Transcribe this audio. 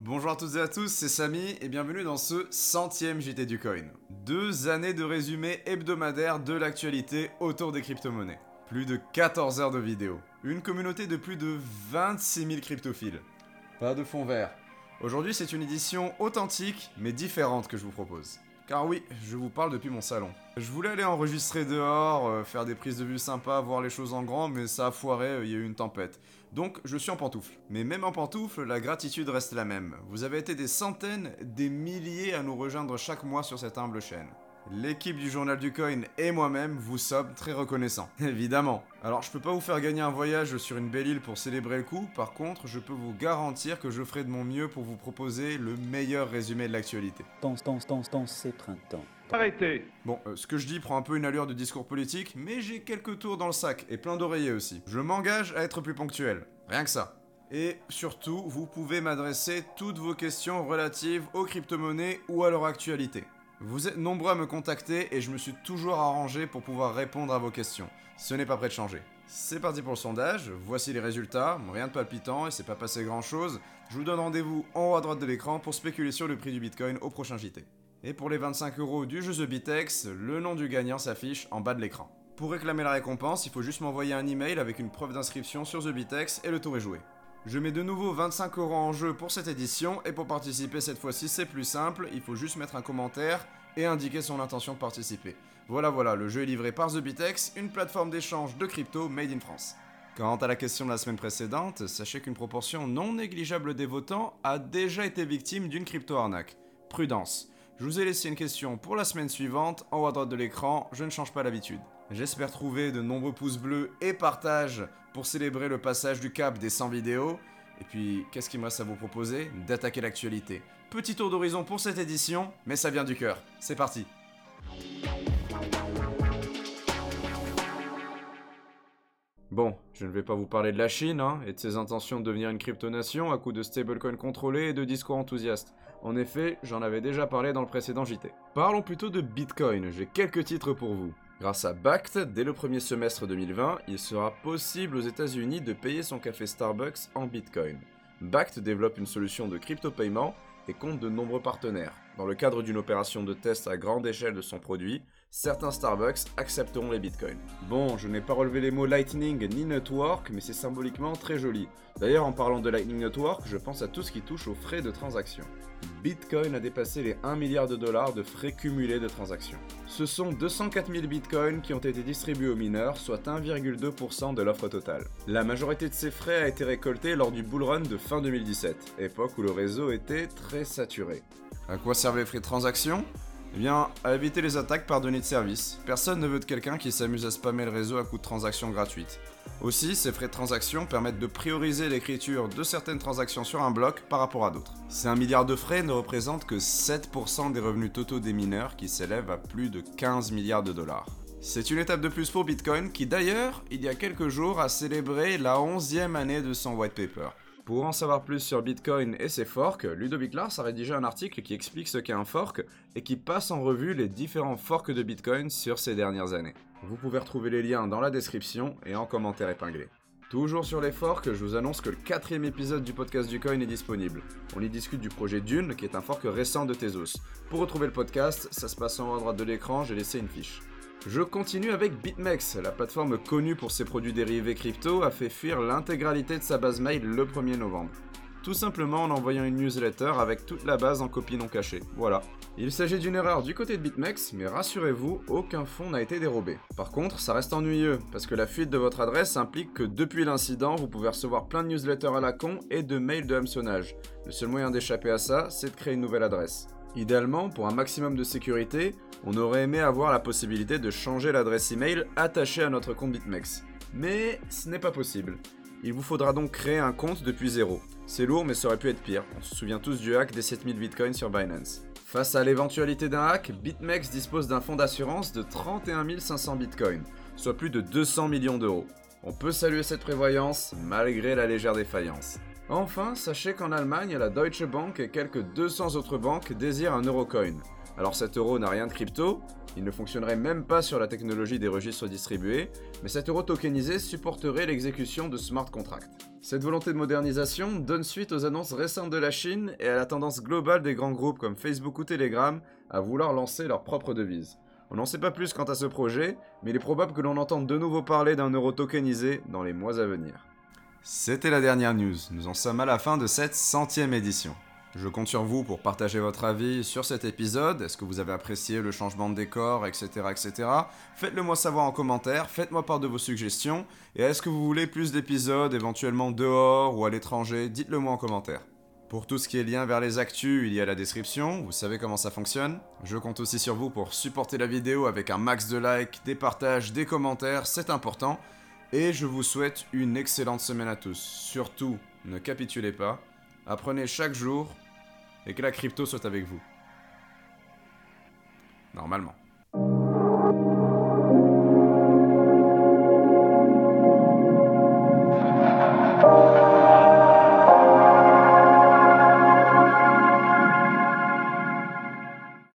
Bonjour à toutes et à tous, c'est Samy et bienvenue dans ce centième JT du Coin. Deux années de résumé hebdomadaire de l'actualité autour des crypto-monnaies. Plus de 14 heures de vidéos. Une communauté de plus de 26 000 cryptophiles. Pas de fond vert. Aujourd'hui, c'est une édition authentique mais différente que je vous propose. Car oui, je vous parle depuis mon salon. Je voulais aller enregistrer dehors, euh, faire des prises de vue sympas, voir les choses en grand, mais ça a foiré, euh, il y a eu une tempête. Donc je suis en pantoufle. Mais même en pantoufle, la gratitude reste la même. Vous avez été des centaines, des milliers à nous rejoindre chaque mois sur cette humble chaîne. L'équipe du Journal du Coin et moi-même vous sommes très reconnaissants. Évidemment. Alors je peux pas vous faire gagner un voyage sur une belle île pour célébrer le coup, par contre je peux vous garantir que je ferai de mon mieux pour vous proposer le meilleur résumé de l'actualité. Danse, danse, danse, danse, c'est printemps. Arrêtez Bon, euh, ce que je dis prend un peu une allure de discours politique, mais j'ai quelques tours dans le sac et plein d'oreillers aussi. Je m'engage à être plus ponctuel. Rien que ça. Et surtout, vous pouvez m'adresser toutes vos questions relatives aux crypto-monnaies ou à leur actualité. Vous êtes nombreux à me contacter et je me suis toujours arrangé pour pouvoir répondre à vos questions. Ce n'est pas prêt de changer. C'est parti pour le sondage, voici les résultats, rien de palpitant et c'est pas passé grand chose. Je vous donne rendez-vous en haut à droite de l'écran pour spéculer sur le prix du bitcoin au prochain JT. Et pour les 25 euros du jeu The Bitex, le nom du gagnant s'affiche en bas de l'écran. Pour réclamer la récompense, il faut juste m'envoyer un email avec une preuve d'inscription sur The Bitex et le tour est joué. Je mets de nouveau 25 euros en jeu pour cette édition et pour participer cette fois-ci c'est plus simple, il faut juste mettre un commentaire et indiquer son intention de participer. Voilà voilà, le jeu est livré par The Bitex, une plateforme d'échange de crypto made in France. Quant à la question de la semaine précédente, sachez qu'une proportion non négligeable des votants a déjà été victime d'une crypto-arnaque. Prudence. Je vous ai laissé une question pour la semaine suivante, en haut à droite de l'écran, je ne change pas l'habitude. J'espère trouver de nombreux pouces bleus et partages pour célébrer le passage du cap des 100 vidéos. Et puis, qu'est-ce qu'il me reste à vous proposer? D'attaquer l'actualité. Petit tour d'horizon pour cette édition, mais ça vient du cœur. C'est parti Bon, je ne vais pas vous parler de la Chine hein, et de ses intentions de devenir une cryptonation à coup de stablecoin contrôlés et de discours enthousiastes. En effet, j'en avais déjà parlé dans le précédent JT. Parlons plutôt de Bitcoin, j'ai quelques titres pour vous. Grâce à Bact, dès le premier semestre 2020, il sera possible aux États-Unis de payer son café Starbucks en Bitcoin. Bact développe une solution de crypto-paiement et compte de nombreux partenaires. Dans le cadre d'une opération de test à grande échelle de son produit, certains Starbucks accepteront les bitcoins. Bon, je n'ai pas relevé les mots Lightning ni Network, mais c'est symboliquement très joli. D'ailleurs, en parlant de Lightning Network, je pense à tout ce qui touche aux frais de transaction. Bitcoin a dépassé les 1 milliard de dollars de frais cumulés de transaction. Ce sont 204 000 bitcoins qui ont été distribués aux mineurs, soit 1,2% de l'offre totale. La majorité de ces frais a été récoltée lors du bull run de fin 2017, époque où le réseau était très saturé. À quoi servaient les frais de transaction? Eh bien, à éviter les attaques par données de service. Personne ne veut de quelqu'un qui s'amuse à spammer le réseau à coup de transactions gratuites. Aussi, ces frais de transaction permettent de prioriser l'écriture de certaines transactions sur un bloc par rapport à d'autres. Ces 1 milliard de frais ne représentent que 7% des revenus totaux des mineurs qui s'élèvent à plus de 15 milliards de dollars. C'est une étape de plus pour Bitcoin qui d'ailleurs, il y a quelques jours, a célébré la 11e année de son white paper. Pour en savoir plus sur Bitcoin et ses forks, Ludovic Lars a rédigé un article qui explique ce qu'est un fork et qui passe en revue les différents forks de Bitcoin sur ces dernières années. Vous pouvez retrouver les liens dans la description et en commentaire épinglé. Toujours sur les forks, je vous annonce que le quatrième épisode du podcast du coin est disponible. On y discute du projet Dune, qui est un fork récent de Tezos. Pour retrouver le podcast, ça se passe en haut à droite de l'écran, j'ai laissé une fiche. Je continue avec BitMEX, la plateforme connue pour ses produits dérivés crypto a fait fuir l'intégralité de sa base mail le 1er novembre. Tout simplement en envoyant une newsletter avec toute la base en copie non cachée. Voilà. Il s'agit d'une erreur du côté de BitMEX, mais rassurez-vous, aucun fonds n'a été dérobé. Par contre, ça reste ennuyeux, parce que la fuite de votre adresse implique que depuis l'incident, vous pouvez recevoir plein de newsletters à la con et de mails de hameçonnage. Le seul moyen d'échapper à ça, c'est de créer une nouvelle adresse. Idéalement, pour un maximum de sécurité, on aurait aimé avoir la possibilité de changer l'adresse email attachée à notre compte BitMEX. Mais ce n'est pas possible. Il vous faudra donc créer un compte depuis zéro. C'est lourd mais ça aurait pu être pire. On se souvient tous du hack des 7000 bitcoins sur Binance. Face à l'éventualité d'un hack, BitMEX dispose d'un fonds d'assurance de 31 500 bitcoins, soit plus de 200 millions d'euros. On peut saluer cette prévoyance malgré la légère défaillance. Enfin, sachez qu'en Allemagne, la Deutsche Bank et quelques 200 autres banques désirent un Eurocoin. Alors cet euro n'a rien de crypto, il ne fonctionnerait même pas sur la technologie des registres distribués, mais cet euro tokenisé supporterait l'exécution de smart contracts. Cette volonté de modernisation donne suite aux annonces récentes de la Chine et à la tendance globale des grands groupes comme Facebook ou Telegram à vouloir lancer leur propre devise. On n'en sait pas plus quant à ce projet, mais il est probable que l'on entende de nouveau parler d'un euro tokenisé dans les mois à venir. C'était la dernière news, nous en sommes à la fin de cette centième édition. Je compte sur vous pour partager votre avis sur cet épisode. Est-ce que vous avez apprécié le changement de décor, etc. etc. Faites-le moi savoir en commentaire, faites-moi part de vos suggestions. Et est-ce que vous voulez plus d'épisodes, éventuellement dehors ou à l'étranger? Dites-le moi en commentaire. Pour tout ce qui est lien vers les actus, il y a la description, vous savez comment ça fonctionne. Je compte aussi sur vous pour supporter la vidéo avec un max de likes, des partages, des commentaires, c'est important. Et je vous souhaite une excellente semaine à tous. Surtout, ne capitulez pas, apprenez chaque jour et que la crypto soit avec vous. Normalement.